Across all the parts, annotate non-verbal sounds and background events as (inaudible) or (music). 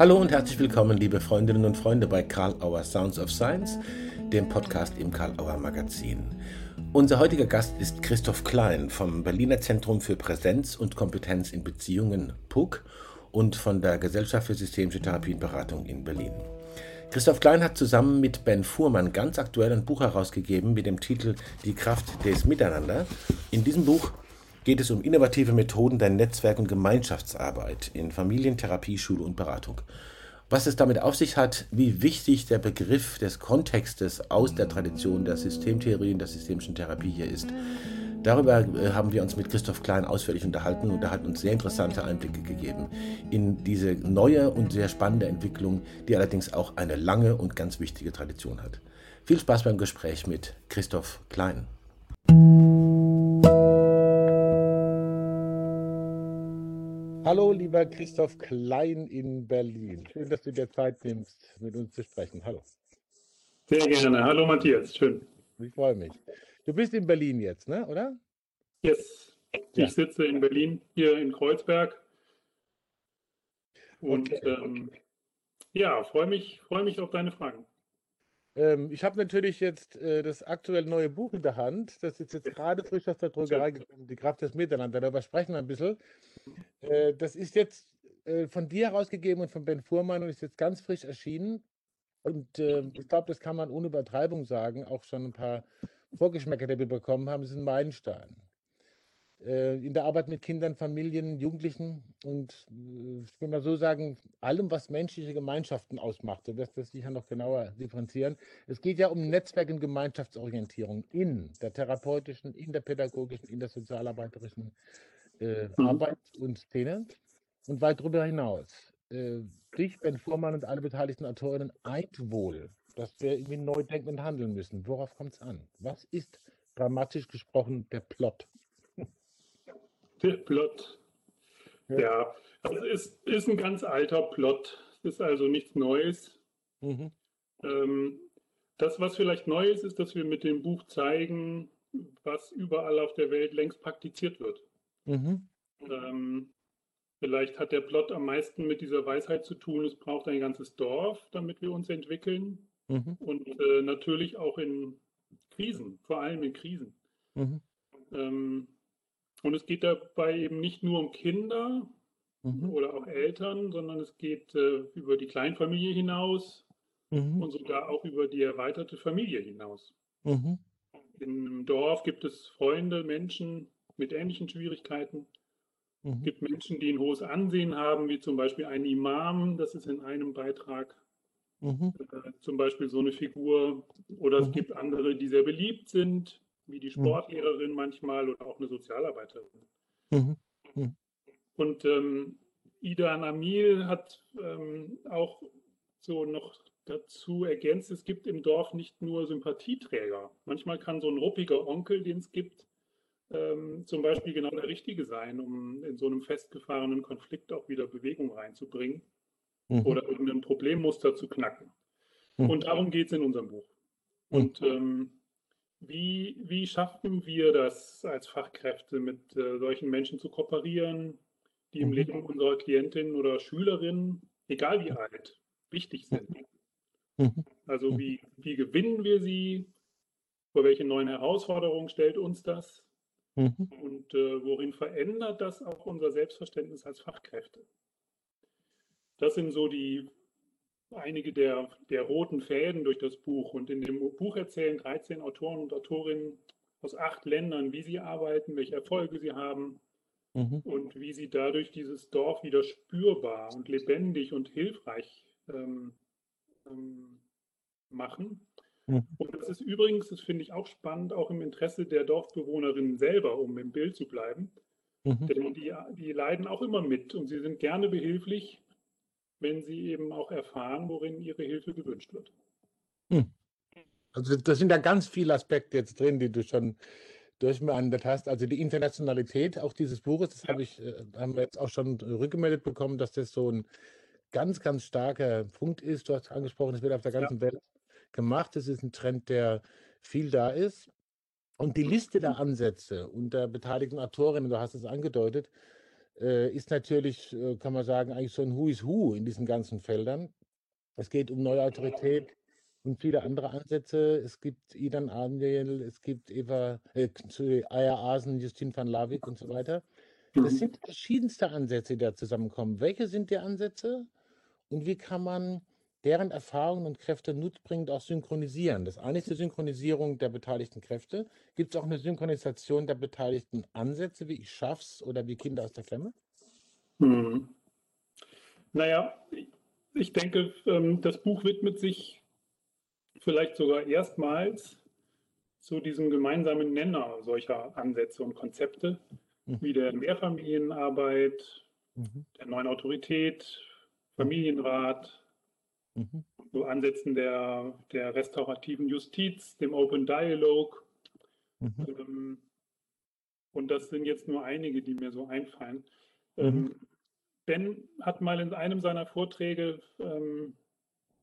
Hallo und herzlich willkommen, liebe Freundinnen und Freunde, bei Karl Auer Sounds of Science, dem Podcast im Karl Auer Magazin. Unser heutiger Gast ist Christoph Klein vom Berliner Zentrum für Präsenz und Kompetenz in Beziehungen, PUC, und von der Gesellschaft für systemische Therapienberatung in Berlin. Christoph Klein hat zusammen mit Ben Fuhrmann ganz aktuell ein Buch herausgegeben mit dem Titel Die Kraft des Miteinander. In diesem Buch geht es um innovative Methoden der Netzwerk- und Gemeinschaftsarbeit in Familientherapie, Schule und Beratung. Was es damit auf sich hat, wie wichtig der Begriff des Kontextes aus der Tradition der Systemtheorie und der systemischen Therapie hier ist. Darüber äh, haben wir uns mit Christoph Klein ausführlich unterhalten und er hat uns sehr interessante Einblicke gegeben in diese neue und sehr spannende Entwicklung, die allerdings auch eine lange und ganz wichtige Tradition hat. Viel Spaß beim Gespräch mit Christoph Klein. Hallo, lieber Christoph Klein in Berlin. Schön, dass du dir Zeit nimmst, mit uns zu sprechen. Hallo. Sehr gerne. Hallo, Matthias. Schön. Ich freue mich. Du bist in Berlin jetzt, ne? oder? Yes. Ja. Ich sitze in Berlin, hier in Kreuzberg. Und okay. ähm, ja, freue mich, freue mich auf deine Fragen. Ähm, ich habe natürlich jetzt äh, das aktuell neue Buch in der Hand. Das ist jetzt gerade frisch aus der Druckerei gekommen, Die Kraft des Miteinander. Darüber sprechen wir ein bisschen. Äh, das ist jetzt äh, von dir herausgegeben und von Ben Fuhrmann und ist jetzt ganz frisch erschienen. Und äh, ich glaube, das kann man ohne Übertreibung sagen. Auch schon ein paar Vorgeschmäcker, die wir bekommen haben, ist ein Meilenstein. Äh, in der Arbeit mit Kindern, Familien, Jugendlichen und äh, ich will mal so sagen, allem, was menschliche Gemeinschaften ausmacht. Du wirst das sicher noch genauer differenzieren. Es geht ja um Netzwerk- und Gemeinschaftsorientierung in der therapeutischen, in der pädagogischen, in der sozialarbeiterischen äh, mhm. Arbeit und Szene. Und weit darüber hinaus. Äh, dich, Ben Fuhrmann und alle beteiligten Autorinnen eint wohl, dass wir irgendwie neu denken und handeln müssen. Worauf kommt es an? Was ist dramatisch gesprochen der Plot? Der Plot. Ja, ja also es ist, ist ein ganz alter Plot. Es ist also nichts Neues. Mhm. Ähm, das, was vielleicht neu ist, ist, dass wir mit dem Buch zeigen, was überall auf der Welt längst praktiziert wird. Mhm. Ähm, vielleicht hat der Plot am meisten mit dieser Weisheit zu tun, es braucht ein ganzes Dorf, damit wir uns entwickeln. Mhm. Und äh, natürlich auch in Krisen, vor allem in Krisen. Mhm. Ähm, und es geht dabei eben nicht nur um Kinder mhm. oder auch Eltern, sondern es geht äh, über die Kleinfamilie hinaus mhm. und sogar auch über die erweiterte Familie hinaus. Mhm. In einem Dorf gibt es Freunde, Menschen mit ähnlichen Schwierigkeiten. Es mhm. gibt Menschen, die ein hohes Ansehen haben, wie zum Beispiel ein Imam, das ist in einem Beitrag mhm. äh, zum Beispiel so eine Figur. Oder es mhm. gibt andere, die sehr beliebt sind, wie die mhm. Sportlehrerin manchmal oder auch eine Sozialarbeiterin. Mhm. Mhm. Und ähm, Ida Namil hat ähm, auch so noch dazu ergänzt, es gibt im Dorf nicht nur Sympathieträger. Manchmal kann so ein ruppiger Onkel, den es gibt, ähm, zum Beispiel genau der Richtige sein, um in so einem festgefahrenen Konflikt auch wieder Bewegung reinzubringen mhm. oder irgendein Problemmuster zu knacken. Mhm. Und darum geht es in unserem Buch. Und ähm, wie, wie schaffen wir das als Fachkräfte, mit äh, solchen Menschen zu kooperieren, die im mhm. Leben unserer Klientin oder Schülerin, egal wie alt, wichtig sind? Mhm. Also mhm. wie, wie gewinnen wir sie? Vor welche neuen Herausforderungen stellt uns das? Mhm. Und äh, worin verändert das auch unser Selbstverständnis als Fachkräfte? Das sind so die einige der, der roten Fäden durch das Buch. Und in dem Buch erzählen 13 Autoren und Autorinnen aus acht Ländern, wie sie arbeiten, welche Erfolge sie haben mhm. und wie sie dadurch dieses Dorf wieder spürbar und lebendig und hilfreich ähm, ähm, machen. Mhm. Und das ist übrigens, das finde ich auch spannend, auch im Interesse der Dorfbewohnerinnen selber, um im Bild zu bleiben. Mhm. Denn die, die leiden auch immer mit und sie sind gerne behilflich, wenn sie eben auch erfahren, worin ihre Hilfe gewünscht wird. Hm. Also das sind ja ganz viele Aspekte jetzt drin, die du schon durchbehandelt hast. Also die Internationalität auch dieses Buches, das ja. habe ich, äh, haben wir jetzt auch schon rückgemeldet bekommen, dass das so ein ganz, ganz starker Punkt ist. Du hast angesprochen, es wird auf der ganzen ja. Welt gemacht. Das ist ein Trend, der viel da ist. Und die Liste der Ansätze und der beteiligten Autorinnen, du hast es angedeutet, äh, ist natürlich, äh, kann man sagen, eigentlich so ein Who is Who in diesen ganzen Feldern. Es geht um neue Autorität und viele andere Ansätze. Es gibt Idan Arnel, es gibt Eva, äh, Aya Asen, Justin van Lavik und so weiter. Das mhm. sind verschiedenste Ansätze, die da zusammenkommen. Welche sind die Ansätze und wie kann man deren Erfahrungen und Kräfte nutzbringend auch synchronisieren? Das eine ist die Synchronisierung der beteiligten Kräfte. Gibt es auch eine Synchronisation der beteiligten Ansätze, wie ich schaff's oder wie Kinder aus der Klemme? Hm. Naja, ich denke, ähm, das Buch widmet sich vielleicht sogar erstmals zu diesem gemeinsamen Nenner solcher Ansätze und Konzepte mhm. wie der Mehrfamilienarbeit, mhm. der neuen Autorität, Familienrat, mhm. so Ansätzen der, der restaurativen Justiz, dem Open Dialogue. Mhm. Ähm, und das sind jetzt nur einige, die mir so einfallen. Ähm, mhm. ben hat mal in einem seiner Vorträge ähm,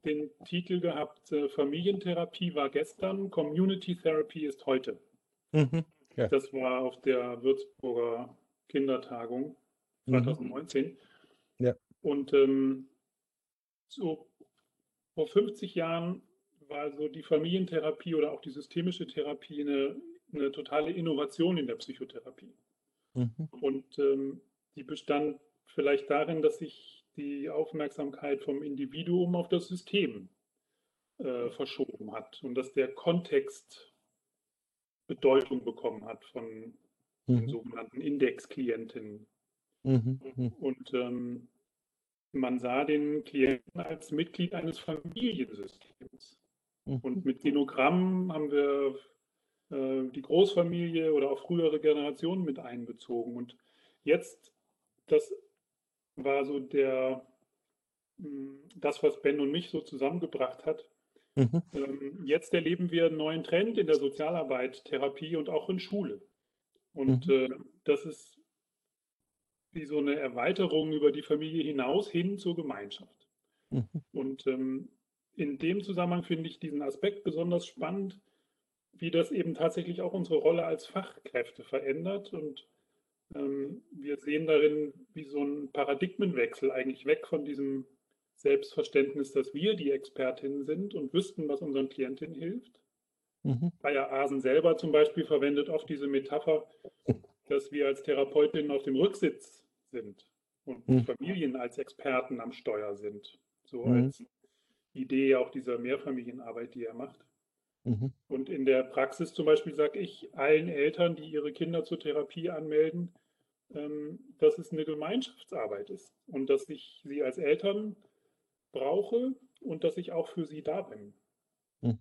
den Titel gehabt, äh, Familientherapie war gestern, Community Therapy ist heute. Mhm. Ja. Das war auf der Würzburger Kindertagung 2019. Mhm. Ja. Und ähm, so vor 50 Jahren war so die Familientherapie oder auch die systemische Therapie eine, eine totale Innovation in der Psychotherapie. Mhm. Und ähm, die bestand vielleicht darin, dass sich die Aufmerksamkeit vom Individuum auf das System äh, verschoben hat und dass der Kontext Bedeutung bekommen hat von mhm. den sogenannten Indexklientinnen. Mhm. mhm. Und ähm, man sah den Klienten als Mitglied eines Familiensystems. Mhm. Und mit Genogramm haben wir äh, die Großfamilie oder auch frühere Generationen mit einbezogen. Und jetzt, das war so der, hm, das, was Ben und mich so zusammengebracht hat, Mhm. Ähm, jetzt erleben wir einen neuen Trend in der Sozialarbeit, Therapie und auch in Schule. Und mhm. äh, das ist wie so eine Erweiterung über die Familie hinaus hin zur Gemeinschaft. Mhm. Und ähm, in dem Zusammenhang finde ich diesen Aspekt besonders spannend, wie das eben tatsächlich auch unsere Rolle als Fachkräfte verändert. Und ähm, wir sehen darin wie so ein Paradigmenwechsel eigentlich weg von diesem Selbstverständnis, dass wir die Expertinnen sind und wüssten, was unseren Klientinnen hilft. Mhm. Bayer Asen selber zum Beispiel verwendet oft diese Metapher, dass wir als Therapeutinnen auf dem Rücksitz sind und mhm. Familien als Experten am Steuer sind. So mhm. als Idee auch dieser Mehrfamilienarbeit, die er macht. Mhm. Und in der Praxis zum Beispiel sage ich allen Eltern, die ihre Kinder zur Therapie anmelden, ähm, dass es eine Gemeinschaftsarbeit ist und dass ich sie als Eltern brauche und dass ich auch für sie da bin. Mhm.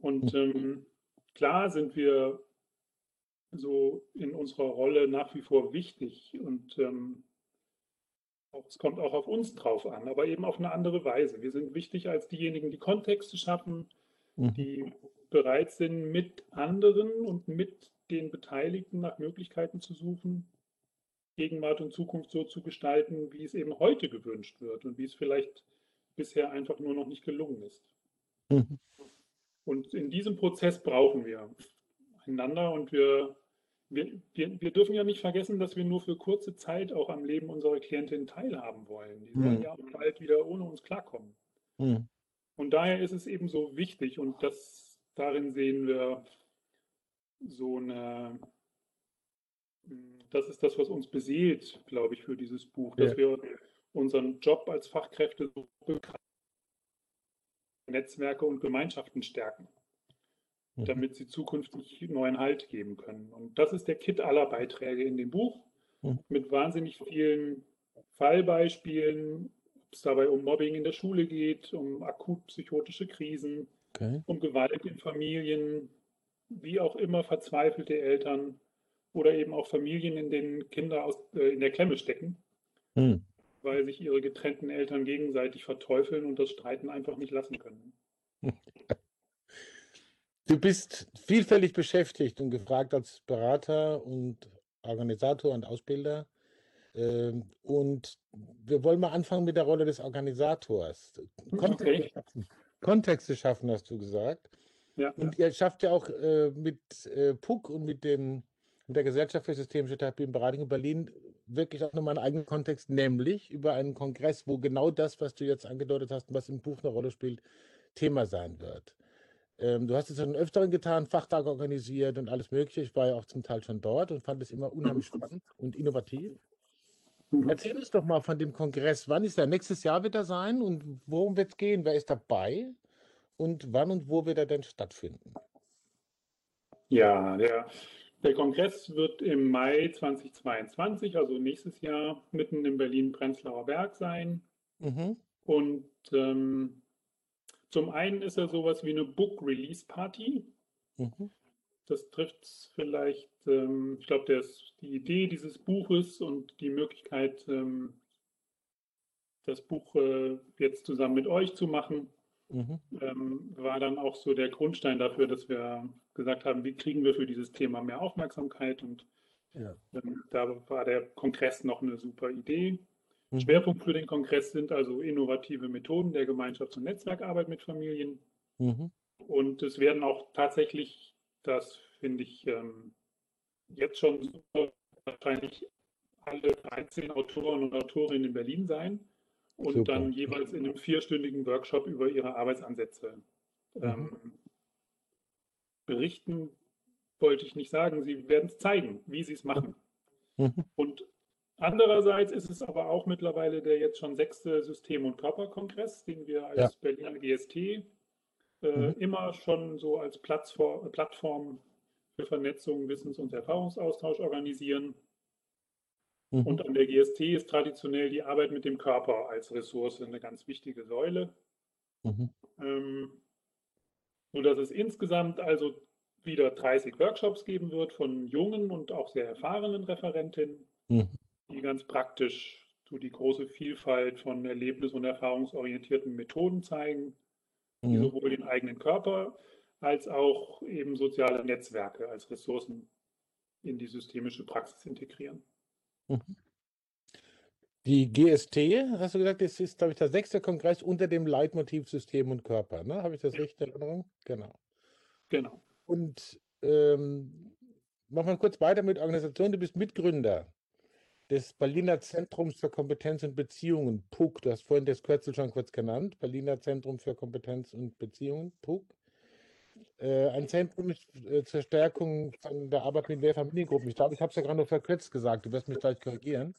Und mhm. ähm, klar sind wir so in unserer Rolle nach wie vor wichtig und ähm, es kommt auch auf uns drauf an, aber eben auf eine andere Weise. Wir sind wichtig als diejenigen, die Kontexte schaffen, mhm. die bereit sind, mit anderen und mit den Beteiligten nach Möglichkeiten zu suchen, Gegenwart und Zukunft so zu gestalten, wie es eben heute gewünscht wird und wie es vielleicht bisher einfach nur noch nicht gelungen ist. Mhm. Und in diesem Prozess brauchen wir einander und wir, wir, wir, wir, dürfen ja nicht vergessen, dass wir nur für kurze Zeit auch am Leben unserer Klientin teilhaben wollen. Die sollen mhm. ja auch bald wieder ohne uns klarkommen. Mhm. Und daher ist es eben so wichtig und das, darin sehen wir so eine, das ist das, was uns beseelt, glaube ich, für dieses Buch, dass ja. wir unseren Job als Fachkräfte Netzwerke und Gemeinschaften stärken. Damit sie zukünftig neuen Halt geben können. Und das ist der Kit aller Beiträge in dem Buch mhm. mit wahnsinnig vielen Fallbeispielen, ob es dabei um Mobbing in der Schule geht, um akut psychotische Krisen, okay. um Gewalt in Familien, wie auch immer verzweifelte Eltern oder eben auch Familien, in denen Kinder aus, äh, in der Klemme stecken. Mhm weil sich ihre getrennten Eltern gegenseitig verteufeln und das Streiten einfach nicht lassen können. (laughs) Du bist vielfältig beschäftigt und gefragt als Berater und Organisator und Ausbilder. Ähm, und wir wollen mal anfangen mit der Rolle des Organisators. Kontexte, okay. schaffen, Kontexte schaffen, hast du gesagt. Ja, und ihr schafft ja auch äh, mit äh, PUC und mit, dem, mit der Gesellschaft für systemische Therapie und Beratung in Berlin wirklich auch nochmal einen eigenen Kontext, nämlich über einen Kongress, wo genau das, was du jetzt angedeutet hast, was im Buch eine Rolle spielt, Thema sein wird. Ähm, du hast es schon öfteren getan, Fachtage organisiert und alles Mögliche. Ich war ja auch zum Teil schon dort und fand es immer unheimlich (laughs) spannend und innovativ. Mhm. Erzähl uns doch mal von dem Kongress. Wann ist der? Nächstes Jahr wird er sein und worum wird es gehen? Wer ist dabei? Und wann und wo wird er denn stattfinden? Ja, der, der Kongress wird im Mai 2022, also nächstes Jahr, mitten in Berlin-Prenzlauer Berg sein. Mhm. Und ähm, zum einen ist er sowas wie eine Book Release Party. Mhm. Das trifft vielleicht, ähm, ich glaube, die Idee dieses Buches und die Möglichkeit, ähm, das Buch äh, jetzt zusammen mit euch zu machen, mhm. ähm, war dann auch so der Grundstein dafür, dass wir gesagt haben, wie kriegen wir für dieses Thema mehr Aufmerksamkeit und ja. Ähm, da war der Kongress noch eine super Idee. Mhm. Schwerpunkt für den Kongress sind also innovative Methoden der Gemeinschafts- und Netzwerkarbeit mit Familien. Mhm. Und es werden auch tatsächlich, das finde ich ähm, jetzt schon super, wahrscheinlich alle 13 Autoren und Autorinnen in Berlin sein und super. dann jeweils in einem vierstündigen Workshop über ihre Arbeitsansätze mhm. ähm, berichten, wollte ich nicht sagen. Sie werden es zeigen, wie sie es machen. Mhm. Und Andererseits ist es aber auch mittlerweile der jetzt schon sechste System- und Körperkongress, den wir als ja. Berliner GST äh, mhm. immer schon so als Plattform, Plattform für Vernetzung, Wissens- und Erfahrungsaustausch organisieren. Mhm. Und an der GST ist traditionell die Arbeit mit dem Körper als Ressource eine ganz wichtige Säule. Mhm. Ähm, sodass es insgesamt also wieder 30 Workshops geben wird von jungen und auch sehr erfahrenen Referentinnen. Mhm ganz praktisch so die große Vielfalt von erlebnis- und erfahrungsorientierten Methoden zeigen, die mhm. sowohl den eigenen Körper als auch eben soziale Netzwerke als Ressourcen in die systemische Praxis integrieren. Mhm. Die GST, hast du gesagt, das ist, glaube ich, der sechste Kongress unter dem Leitmotiv System und Körper. Ne? Habe ich das richtig in Erinnerung? Genau. Genau. Und ähm, machen wir kurz weiter mit Organisation. Du bist Mitgründer des Berliner Zentrums für Kompetenz und Beziehungen, PUC. Du hast vorhin das Kürzel schon kurz genannt, Berliner Zentrum für Kompetenz und Beziehungen, PUC. Äh, ein Zentrum äh, zur Stärkung von der Arbeit mit Lehrfamiliengruppen. Ich glaube, ich habe es ja gerade nur verkürzt gesagt, du wirst mich gleich korrigieren.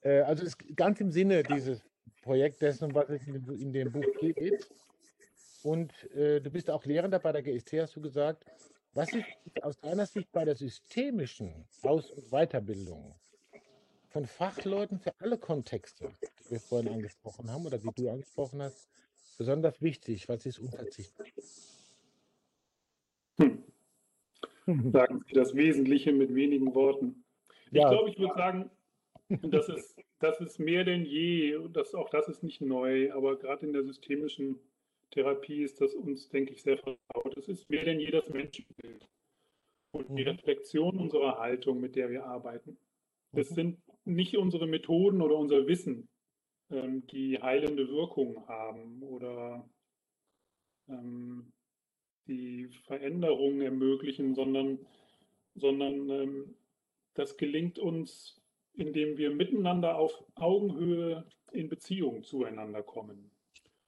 Äh, also ist ganz im Sinne dieses Projekts dessen, was es in, in dem Buch geht. Und äh, du bist auch Lehrender bei der GST, hast du gesagt. Was ist aus deiner Sicht bei der systemischen Aus- und Weiterbildung von Fachleuten für alle Kontexte, die wir vorhin angesprochen haben oder die du angesprochen hast, besonders wichtig? Was ist unverzichtbar? Hm. Sagen Sie das Wesentliche mit wenigen Worten. Ich ja. glaube, ich würde sagen, das ist, das ist mehr denn je, das, auch das ist nicht neu, aber gerade in der systemischen Therapie ist das uns, denke ich, sehr vertraut. Es ist mehr denn je das Menschenbild und die mhm. Reflexion unserer Haltung, mit der wir arbeiten. Es mhm. sind nicht unsere Methoden oder unser Wissen, ähm, die heilende Wirkung haben oder ähm, die Veränderungen ermöglichen, sondern, sondern ähm, das gelingt uns, indem wir miteinander auf Augenhöhe in Beziehung zueinander kommen.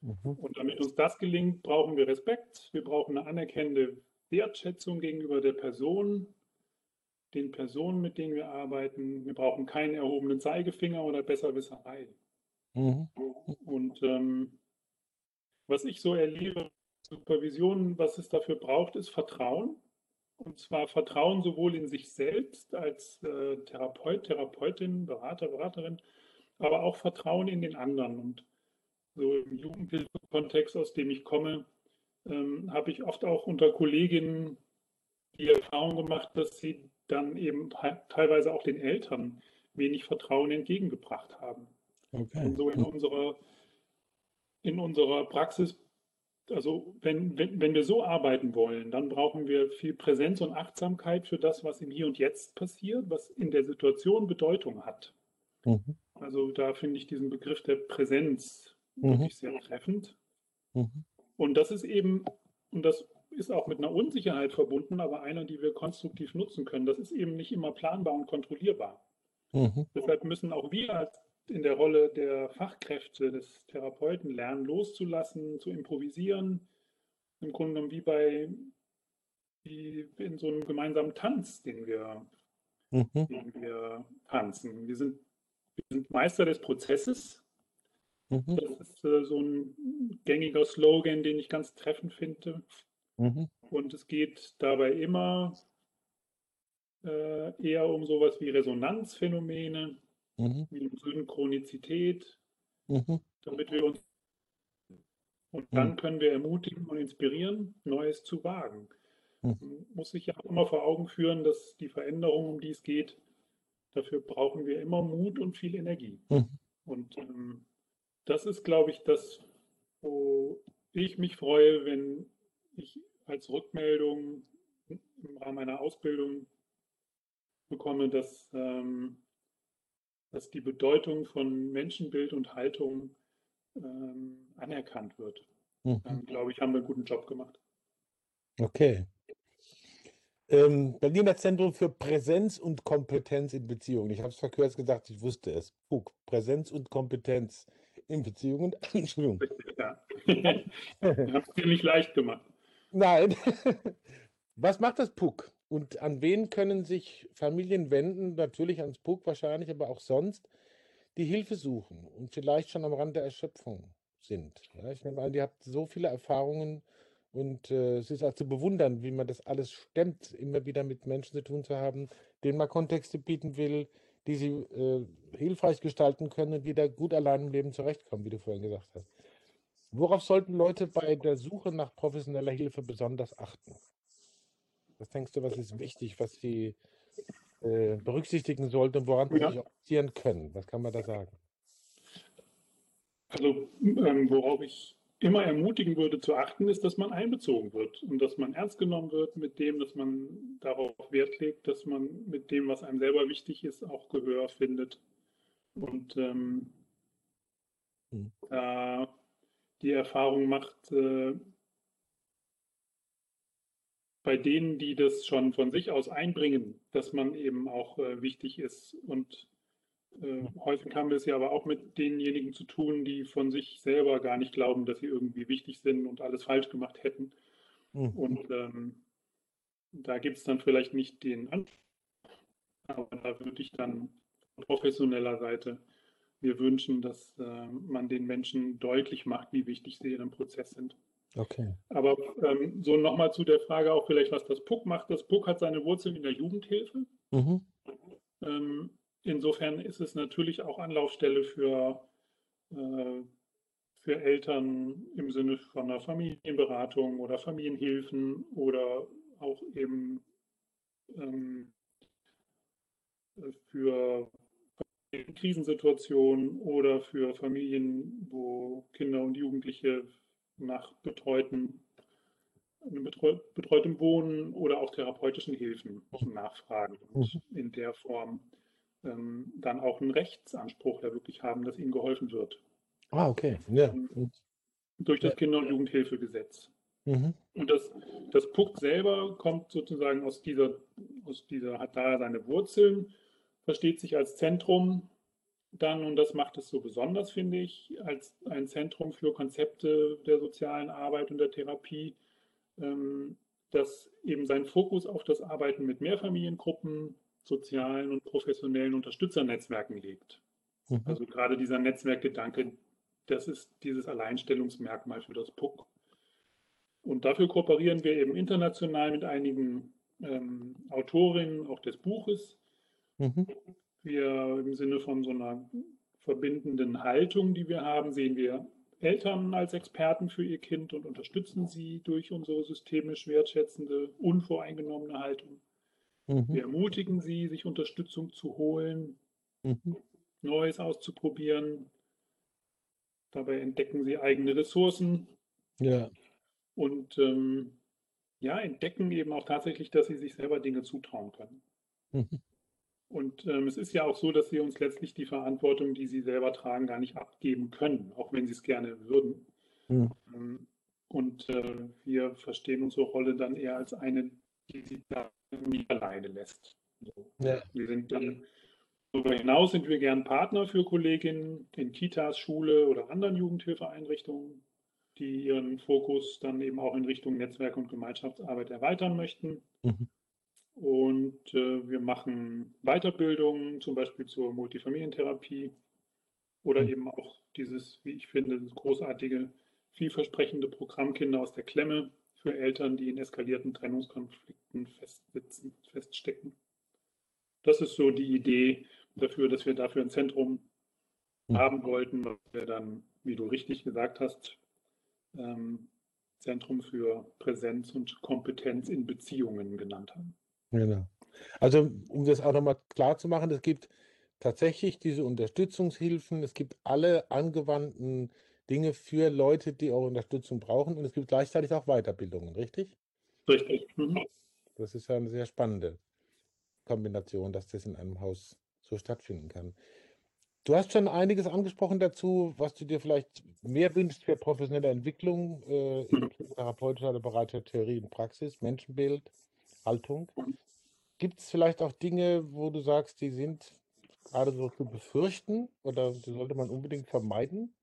Mhm. Und damit uns das gelingt, brauchen wir Respekt, wir brauchen eine anerkennende Wertschätzung gegenüber der Person, den Personen, mit denen wir arbeiten. Wir brauchen keinen erhobenen Zeigefinger oder Besserwisserei. Mhm. Und ähm, was ich so erlebe, Supervision, was es dafür braucht, ist Vertrauen. Und zwar Vertrauen sowohl in sich selbst als äh, Therapeut, Therapeutin, Berater, Beraterin, aber auch Vertrauen in den anderen. Und so im Jugendhilfekontext, aus dem ich komme, ähm, habe ich oft auch unter Kolleginnen die Erfahrung gemacht, dass sie dann eben teilweise auch den Eltern wenig Vertrauen entgegengebracht haben. Okay. Und so in unserer, in unserer Praxis, also wenn, wenn, wenn wir so arbeiten wollen, dann brauchen wir viel Präsenz und Achtsamkeit für das, was im Hier und Jetzt passiert, was in der Situation Bedeutung hat. Mhm. Also da finde ich diesen Begriff der Präsenz mhm. wirklich sehr treffend. Mhm. Und das ist eben, und das ist auch mit einer Unsicherheit verbunden, aber einer, die wir konstruktiv nutzen können. Das ist eben nicht immer planbar und kontrollierbar. Mhm. Deshalb müssen auch wir in der Rolle der Fachkräfte, des Therapeuten lernen, loszulassen, zu improvisieren. Im Grunde genommen wie bei wie in so einem gemeinsamen Tanz, den wir, mhm. den wir tanzen. Wir sind, wir sind Meister des Prozesses. Mhm. Das ist äh, so ein gängiger Slogan, den ich ganz treffend finde. Mhm. Und es geht dabei immer äh, eher um sowas wie Resonanzphänomene, mhm. wie Synchronizität, mhm. damit wir uns und mhm. dann können wir ermutigen und inspirieren, Neues zu wagen. Mhm. Man muss sich ja auch immer vor Augen führen, dass die Veränderung, um die es geht, dafür brauchen wir immer Mut und viel Energie. Mhm. Und ähm, das ist, glaube ich, das, wo ich mich freue, wenn ich als Rückmeldung im Rahmen meiner Ausbildung bekomme, dass, ähm, dass die Bedeutung von Menschenbild und Haltung ähm, anerkannt wird. Mhm. Dann, glaube ich, haben wir einen guten Job gemacht. Okay. Ähm, Berliner Zentrum für Präsenz und Kompetenz in Beziehungen. Ich habe es verkürzt gesagt, ich wusste es. Puck, Präsenz und Kompetenz in Beziehungen. (laughs) Entschuldigung. Ja. ich habe es nicht leicht gemacht. Nein. (laughs) Was macht das Puck? Und an wen können sich Familien wenden? Natürlich ans Puck wahrscheinlich, aber auch sonst, die Hilfe suchen und vielleicht schon am Rand der Erschöpfung sind. Ja, ich nehme an, ihr habt so viele Erfahrungen und äh, es ist auch zu bewundern, wie man das alles stemmt, immer wieder mit Menschen zu tun zu haben, denen man Kontexte bieten will, die sie äh, hilfreich gestalten können und die da gut allein im Leben zurechtkommen, wie du vorhin gesagt hast. Worauf sollten Leute bei der Suche nach professioneller Hilfe besonders achten? Was denkst du, was ist wichtig, was sie äh, berücksichtigen sollten und woran sie ja. sich orientieren können? Was kann man da sagen? Also, ähm, worauf ich immer ermutigen würde zu achten, ist, dass man einbezogen wird und dass man ernst genommen wird mit dem, dass man darauf Wert legt, dass man mit dem, was einem selber wichtig ist, auch Gehör findet. Und ähm, hm. äh, die Erfahrung macht, äh, bei denen, die das schon von sich aus einbringen, dass man eben auch äh, wichtig ist und äh, häufig haben wir es ja aber auch mit denjenigen zu tun, die von sich selber gar nicht glauben, dass sie irgendwie wichtig sind und alles falsch gemacht hätten. Mhm. Und ähm, da gibt es dann vielleicht nicht den Anspruch, aber da würde ich dann von professioneller Seite mir wünschen, dass äh, man den Menschen deutlich macht, wie wichtig sie in einem Prozess sind. Okay. Aber ähm, so nochmal zu der Frage auch vielleicht, was das PUC macht. Das PUC hat seine Wurzeln in der Jugendhilfe. Mhm. Ähm, insofern ist es natürlich auch Anlaufstelle für, äh, für Eltern im Sinne von einer Familienberatung oder Familienhilfen oder auch eben ähm, für Krisensituationen oder für Familien, wo Kinder und Jugendliche nach betreuten, betreutem Wohnen oder auch therapeutischen Hilfen nachfragen und mhm. in der Form ähm, dann auch einen Rechtsanspruch da wirklich haben, dass ihnen geholfen wird. Ah, okay. Ja. Durch das Kinder- und Jugendhilfegesetz. Mhm. Und das, das PUC selber kommt sozusagen aus dieser, aus dieser, hat da seine Wurzeln, versteht sich als Zentrum dann, und das macht es so besonders, finde ich, als ein Zentrum für Konzepte der sozialen Arbeit und der Therapie, ähm, das eben seinen Fokus auf das Arbeiten mit Mehrfamiliengruppen, sozialen und professionellen Unterstützernetzwerken legt. Mhm. Also gerade dieser Netzwerkgedanke, das ist dieses Alleinstellungsmerkmal für das PUC. Und dafür kooperieren wir eben international mit einigen ähm, Autorinnen auch des Buches. Mhm. Wir im Sinne von so einer verbindenden Haltung, die wir haben, sehen wir Eltern als Experten für ihr Kind und unterstützen sie durch unsere systemisch wertschätzende, unvoreingenommene Haltung. Mhm. Wir ermutigen sie, sich Unterstützung zu holen, mhm. Neues auszuprobieren. Dabei entdecken sie eigene Ressourcen. Ja. Und ähm, ja, entdecken eben auch tatsächlich, dass sie sich selber Dinge zutrauen können. Mhm. Und ähm, es ist ja auch so, dass sie uns letztlich die Verantwortung, die sie selber tragen, gar nicht abgeben können, auch wenn sie es gerne würden. Mhm. Ähm, und äh, wir verstehen unsere Rolle dann eher als eine, die sie da nie alleine lässt. So. Ja. Wir sind dann Darüber hinaus sind wir gern Partner für Kolleginnen in Kitas, Schule oder anderen Jugendhilfeeinrichtungen, die ihren Fokus dann eben auch in Richtung Netzwerk und Gemeinschaftsarbeit erweitern möchten. Mhm. Und äh, wir machen Weiterbildungen, zum Beispiel zur Multifamilientherapie oder mhm. eben auch dieses, wie ich finde, großartige, vielversprechende Programm Kinder aus der Klemme für Eltern, die in eskalierten Trennungskonflikten festsitzen, feststecken. Das ist so die Idee dafür, dass wir dafür ein Zentrum mhm. haben wollten, was wir dann, wie du richtig gesagt hast, ähm, Zentrum für Präsenz und Kompetenz in Beziehungen genannt haben. Genau. Also um das auch nochmal klar zu machen, es gibt tatsächlich diese Unterstützungshilfen, es gibt alle angewandten Dinge für Leute, die auch Unterstützung brauchen und es gibt gleichzeitig auch Weiterbildungen, richtig? Richtig. Mhm. Das ist ja eine sehr spannende Kombination, dass das in einem Haus so stattfinden kann. Du hast schon einiges angesprochen dazu, was du dir vielleicht mehr wünschst für professionelle Entwicklung äh, in mhm. therapeutischer Bereich der Theorie und Praxis, Menschenbild, Haltung. Gibt es vielleicht auch Dinge, wo du sagst, die sind gerade so zu befürchten oder die sollte man unbedingt vermeiden?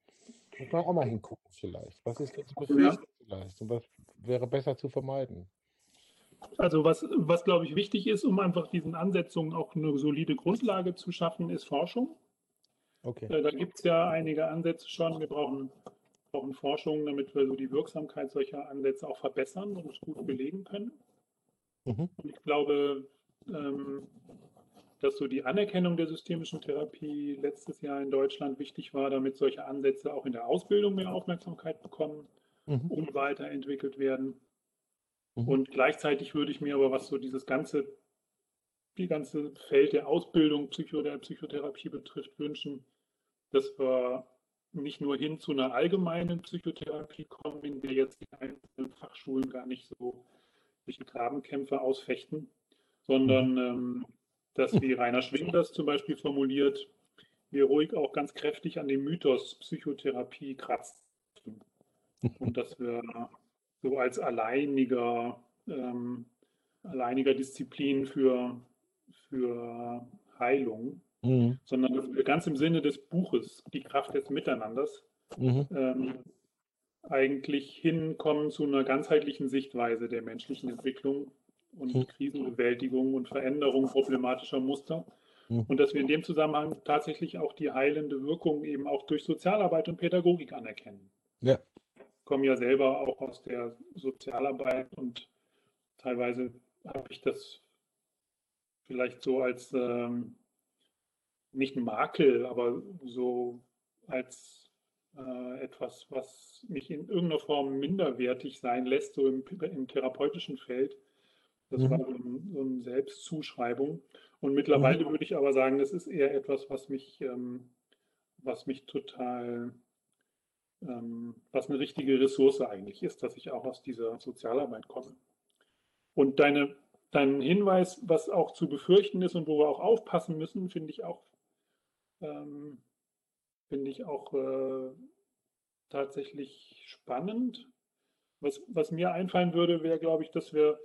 Muss man auch mal hingucken vielleicht. Was ist zu befürchten ja. vielleicht und was wäre besser zu vermeiden? Also was, was glaube ich wichtig ist, um einfach diesen Ansetzungen auch eine solide Grundlage zu schaffen, ist Forschung. Okay. Äh, da gibt es ja einige Ansätze schon. Wir brauchen, brauchen Forschung, damit wir so die Wirksamkeit solcher Ansätze auch verbessern und gut belegen können. Mhm. Und ich glaube, ähm, dass so die Anerkennung der systemischen Therapie letztes Jahr in Deutschland wichtig war, damit solche Ansätze auch in der Ausbildung mehr Aufmerksamkeit bekommen mhm. und weiterentwickelt werden. Mhm. Und gleichzeitig würde ich mir aber, was so dieses ganze, die ganze Feld der Ausbildung Psycho der Psychotherapie betrifft, wünschen, dass wir nicht nur hin zu einer allgemeinen Psychotherapie kommen, in der jetzt die einzelnen Fachschulen gar nicht so sich Grabenkämpfe ausfechten, sondern mhm. ähm, dass, wie Rainer Schwing das zum Beispiel formuliert, wir ruhig auch ganz kräftig an dem Mythos Psychotherapie kratzen. Und dass wir so als alleiniger, ähm, alleiniger Disziplin für, für Heilung, mhm. sondern dass wir ganz im Sinne des Buches, die Kraft des Miteinanders, mhm. ähm, eigentlich hinkommen zu einer ganzheitlichen Sichtweise der menschlichen Entwicklung und mhm. Krisenbewältigung und Veränderung problematischer Muster. Mhm. Und dass wir in dem Zusammenhang tatsächlich auch die heilende Wirkung eben auch durch Sozialarbeit und Pädagogik anerkennen. Ja komme ja selber auch aus der Sozialarbeit und teilweise habe ich das vielleicht so als ähm, nicht Makel, aber so als äh, etwas, was mich in irgendeiner Form minderwertig sein lässt, so im, im therapeutischen Feld. Das mhm. war so, ein, so, eine Selbstzuschreibung. Und mittlerweile mhm. würde ich aber sagen, das ist eher etwas, was mich, ähm, was mich total ähm, was eine richtige Ressource eigentlich ist, dass ich auch aus dieser Sozialarbeit komme. Und deine, dein Hinweis, was auch zu befürchten ist und wo wir auch aufpassen müssen, finde ich auch, ähm, finde ich auch äh, tatsächlich spannend. Was, was mir einfallen würde, wäre, glaube ich, dass wir,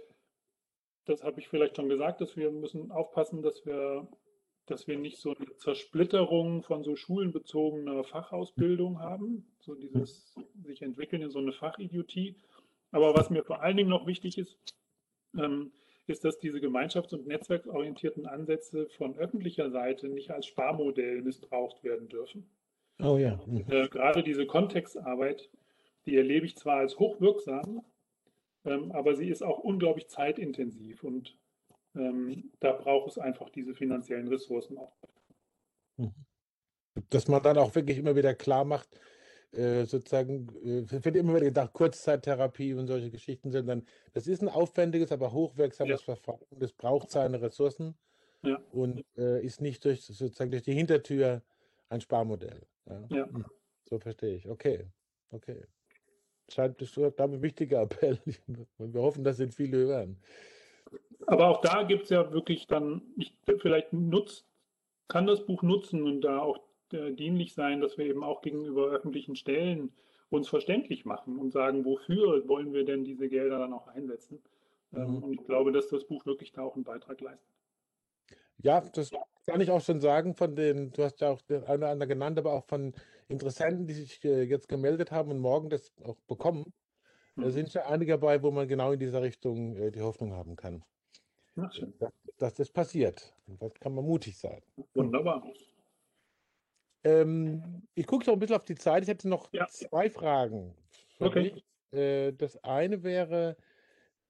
das habe ich vielleicht schon gesagt, dass wir müssen aufpassen, dass wir dass wir nicht so eine Zersplitterung von so schulenbezogener Fachausbildung haben, so dieses sich entwickeln in so eine Fachidiotie. Aber was mir vor allen Dingen noch wichtig ist, ähm, ist, dass diese gemeinschafts- und netzwerksorientierten Ansätze von öffentlicher Seite nicht als Sparmodell missbraucht werden dürfen. Oh ja. Mhm. Äh, gerade diese Kontextarbeit, die erlebe ich zwar als hochwirksam, ähm, aber sie ist auch unglaublich zeitintensiv und ähm, da braucht es einfach diese finanziellen Ressourcen auch. Mhm. Dass man dann auch wirklich immer wieder klar macht, äh, sozusagen, äh, wird immer wieder gedacht, Kurzzeittherapie und solche Geschichten sind dann, das ist ein aufwendiges, aber hochwirksames ja. Verfahren. Das braucht seine Ressourcen ja. und äh, ist nicht durch sozusagen durch die Hintertür ein Sparmodell. Ja? ja. So verstehe ich. Okay. Okay. Scheint das ein wichtiger Appell. (laughs) Wir hoffen, dass ihn viele hören. Aber auch da gibt es ja wirklich dann, ich, vielleicht nutzt, kann das Buch nutzen und da auch äh, dienlich sein, dass wir eben auch gegenüber öffentlichen Stellen uns verständlich machen und sagen, wofür wollen wir denn diese Gelder dann auch einsetzen. Ähm, mhm. Und ich glaube, dass das Buch wirklich da auch einen Beitrag leistet. Ja, das kann ich auch schon sagen von den, du hast ja auch den einen oder anderen genannt, aber auch von Interessenten, die sich äh, jetzt gemeldet haben und morgen das auch bekommen. Da mhm. sind ja einige dabei, wo man genau in dieser Richtung äh, die Hoffnung haben kann. Ach, dass, dass, das passiert. Und das kann man mutig sein. Wunderbar. Ähm, ich gucke noch ein bisschen auf die Zeit. Ich hätte noch ja. zwei Fragen. Okay. Äh, das eine wäre,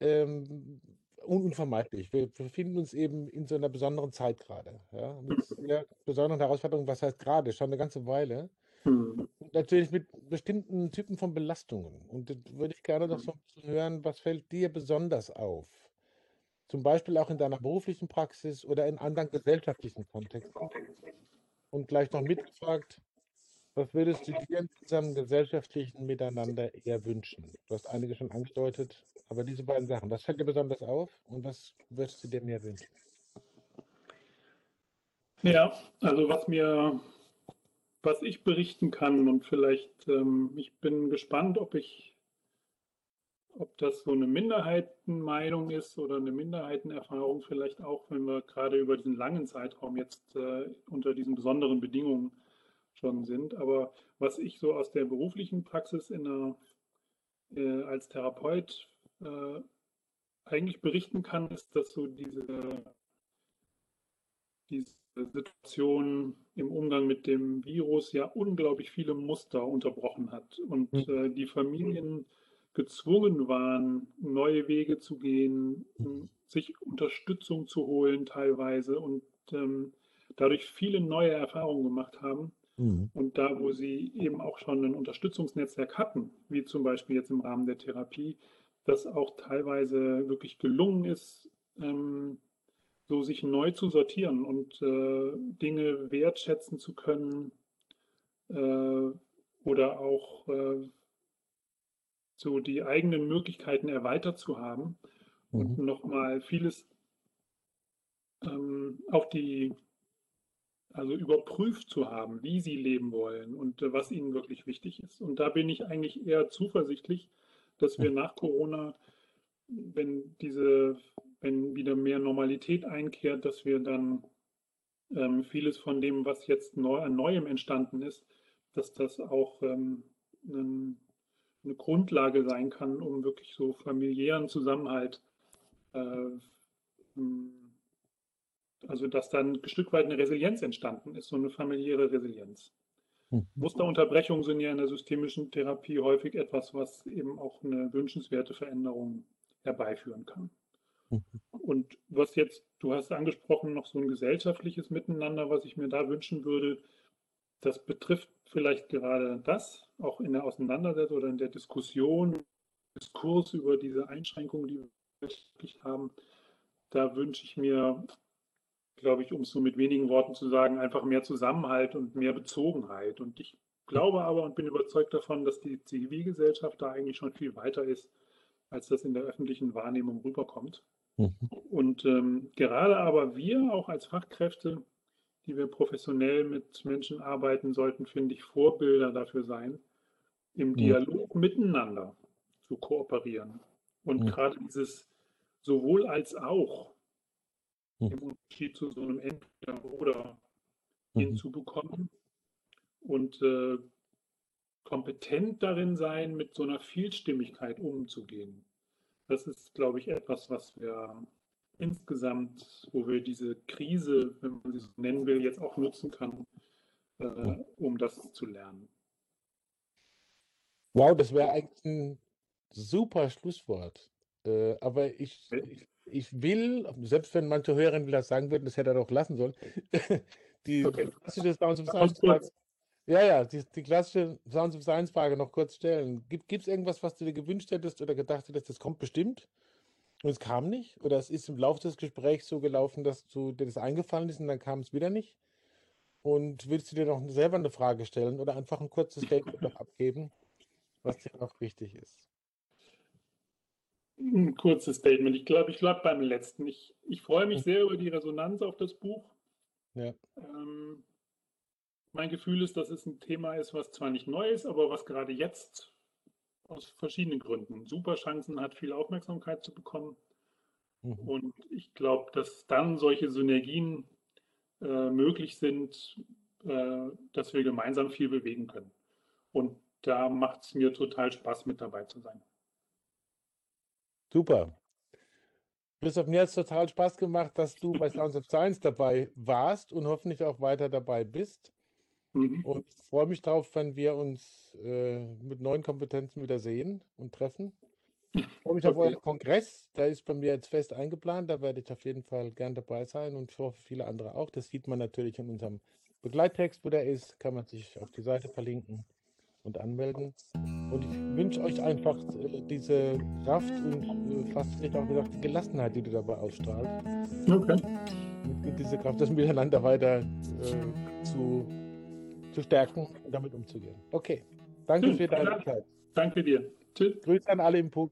ähm, unvermeidlich. Wir befinden uns eben in so einer besonderen Zeit gerade. Ja? Mit sehr besonderen Herausforderungen, was heißt gerade, schon eine ganze Weile. Mhm. Natürlich mit bestimmten Typen von Belastungen. Und da würde ich gerne noch so ein bisschen hören, was fällt dir besonders auf? Zum Beispiel auch in deiner beruflichen Praxis oder in anderen gesellschaftlichen Kontexten. Und gleich noch mitgefragt, was würdest du dir in diesem gesellschaftlichen Miteinander eher wünschen? Du hast einige schon angedeutet, aber diese beiden Sachen, was fällt dir besonders auf und was würdest du dir mehr wünschen? Ja, also was mir, was ich berichten kann und vielleicht, ähm, ich bin gespannt, ob ich, ob das so eine Minderheitenmeinung ist oder eine Minderheitenerfahrung vielleicht auch, wenn wir gerade über diesen langen Zeitraum jetzt äh, unter diesen besonderen Bedingungen schon sind. Aber was ich so aus der beruflichen Praxis in der, äh, als Therapeut äh, eigentlich berichten kann, ist, dass so diese, diese Situation im Umgang mit dem Virus ja unglaublich viele Muster unterbrochen hat und mhm. äh, die Familien gezwungen waren, neue Wege zu gehen, sich Unterstützung zu holen teilweise und ähm, dadurch viele neue Erfahrungen gemacht haben, Mhm. Und da, wo sie eben auch schon ein Unterstützungsnetzwerk hatten, wie zum Beispiel jetzt im Rahmen der Therapie, das auch teilweise wirklich gelungen ist, ähm, so sich neu zu sortieren und äh, Dinge wertschätzen zu können äh, oder auch äh, so die eigenen Möglichkeiten erweitert zu haben mhm. und nochmal vieles ähm, auch die also überprüft zu haben, wie sie leben wollen und äh, was ihnen wirklich wichtig ist. Und da bin ich eigentlich eher zuversichtlich, dass wir nach Corona, wenn diese, wenn wieder mehr Normalität einkehrt, dass wir dann ähm, vieles von dem, was jetzt neu, an Neuem entstanden ist, dass das auch ähm, ein, eine Grundlage sein kann, um wirklich so familiären Zusammenhalt äh, also dass dann ein Stück weit eine Resilienz entstanden ist, so eine familiäre Resilienz. Mhm. Musterunterbrechungen sind ja in der systemischen Therapie häufig etwas, was eben auch eine wünschenswerte Veränderung herbeiführen kann. Mhm. Und was jetzt, du hast angesprochen, noch so ein gesellschaftliches Miteinander, was ich mir da wünschen würde, das betrifft vielleicht gerade das, auch in der Auseinandersetzung oder in der Diskussion, Diskurs über diese Einschränkungen, die wir haben. Da wünsche ich mir glaube ich, um es so mit wenigen Worten zu sagen, einfach mehr Zusammenhalt und mehr Bezogenheit. Und ich glaube aber und bin überzeugt davon, dass die Zivilgesellschaft da eigentlich schon viel weiter ist, als das in der öffentlichen Wahrnehmung rüberkommt. Mhm. Und ähm, gerade aber wir auch als Fachkräfte, die wir professionell mit Menschen arbeiten sollten, finde ich, Vorbilder dafür sein, im Dialog mhm. miteinander zu kooperieren. Und mhm. gerade dieses sowohl als auch. Im Unterschied zu so einem Entweder-Oder mhm. hinzubekommen und äh, kompetent darin sein, mit so einer Vielstimmigkeit umzugehen. Das ist, glaube ich, etwas, was wir insgesamt, wo wir diese Krise, wenn man sie so nennen will, jetzt auch nutzen kann, äh, hm. um das zu lernen. Wow, das wäre eigentlich ein super Schlusswort. Äh, aber ich, ich, ich will, selbst wenn manche Hörerinnen das sagen würden, das hätte er doch lassen sollen, (laughs) die okay. klassische Sounds of Science Frage, ja, ja, die, die, klassische Sounds of Science Frage noch kurz stellen. Gibt es irgendwas, was du dir gewünscht hättest oder gedacht hättest, das kommt bestimmt und es kam nicht? Oder es ist im Laufe des Gesprächs so gelaufen, dass du, dir das eingefallen ist und dann kam es wieder nicht? Und willst du dir noch selber eine Frage stellen oder einfach ein kurzes Statement noch abgeben, was dir noch wichtig ist? Ein kurzes Statement. Ich glaube, ich glaube beim letzten. Ich, ich freue mich sehr über die Resonanz auf das Buch. Ja. Ähm, mein Gefühl ist, dass es ein Thema ist, was zwar nicht neu ist, aber was gerade jetzt aus verschiedenen Gründen super Chancen hat, viel Aufmerksamkeit zu bekommen. Mhm. Und ich glaube, dass dann solche Synergien äh, möglich sind, äh, dass wir gemeinsam viel bewegen können. Und da macht es mir total Spaß, mit dabei zu sein. Super. Christoph, mir hat es total Spaß gemacht, dass du bei Sounds of Science dabei warst und hoffentlich auch weiter dabei bist. Mhm. Und ich freue mich darauf, wenn wir uns äh, mit neuen Kompetenzen wieder sehen und treffen. Ich freue mich okay. auf euren Kongress. Der ist bei mir jetzt fest eingeplant. Da werde ich auf jeden Fall gern dabei sein und ich hoffe, viele andere auch. Das sieht man natürlich in unserem Begleittext, wo der ist. Kann man sich auf die Seite verlinken und anmelden. Und ich wünsche euch einfach äh, diese Kraft und äh, fast vielleicht auch gesagt die Gelassenheit, die du dabei ausstrahlst. Okay. Mit, diese Kraft, das Miteinander weiter äh, zu, zu stärken und damit umzugehen. Okay. Danke Tschüss. für deine Zeit. Danke dir. Tschüss. Grüße an alle im Puck.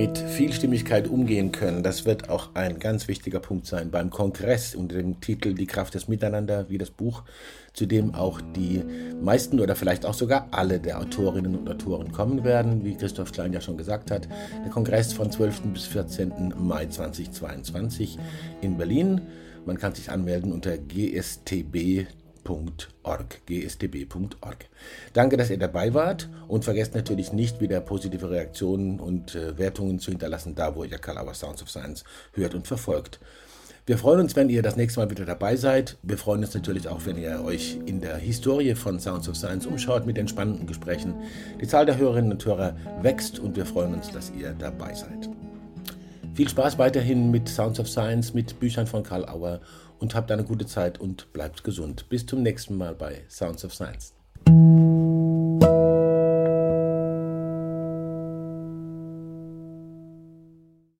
Mit Vielstimmigkeit umgehen können, das wird auch ein ganz wichtiger Punkt sein beim Kongress unter dem Titel Die Kraft des Miteinander, wie das Buch, zu dem auch die meisten oder vielleicht auch sogar alle der Autorinnen und Autoren kommen werden, wie Christoph Klein ja schon gesagt hat. Der Kongress von 12. bis 14. Mai 2022 in Berlin. Man kann sich anmelden unter gstb gsdb.org, gsdb.org. Danke, dass ihr dabei wart und vergesst natürlich nicht, wieder positive Reaktionen und äh, Wertungen zu hinterlassen, da wo ihr Kalauer Sounds of Science hört und verfolgt. Wir freuen uns, wenn ihr das nächste Mal wieder dabei seid. Wir freuen uns natürlich auch, wenn ihr euch in der Historie von Sounds of Science umschaut mit den spannenden Gesprächen. Die Zahl der Hörerinnen und Hörer wächst und wir freuen uns, dass ihr dabei seid. Viel Spaß weiterhin mit Sounds of Science, mit Büchern von Karl Auer und habt eine gute Zeit und bleibt gesund. Bis zum nächsten Mal bei Sounds of Science.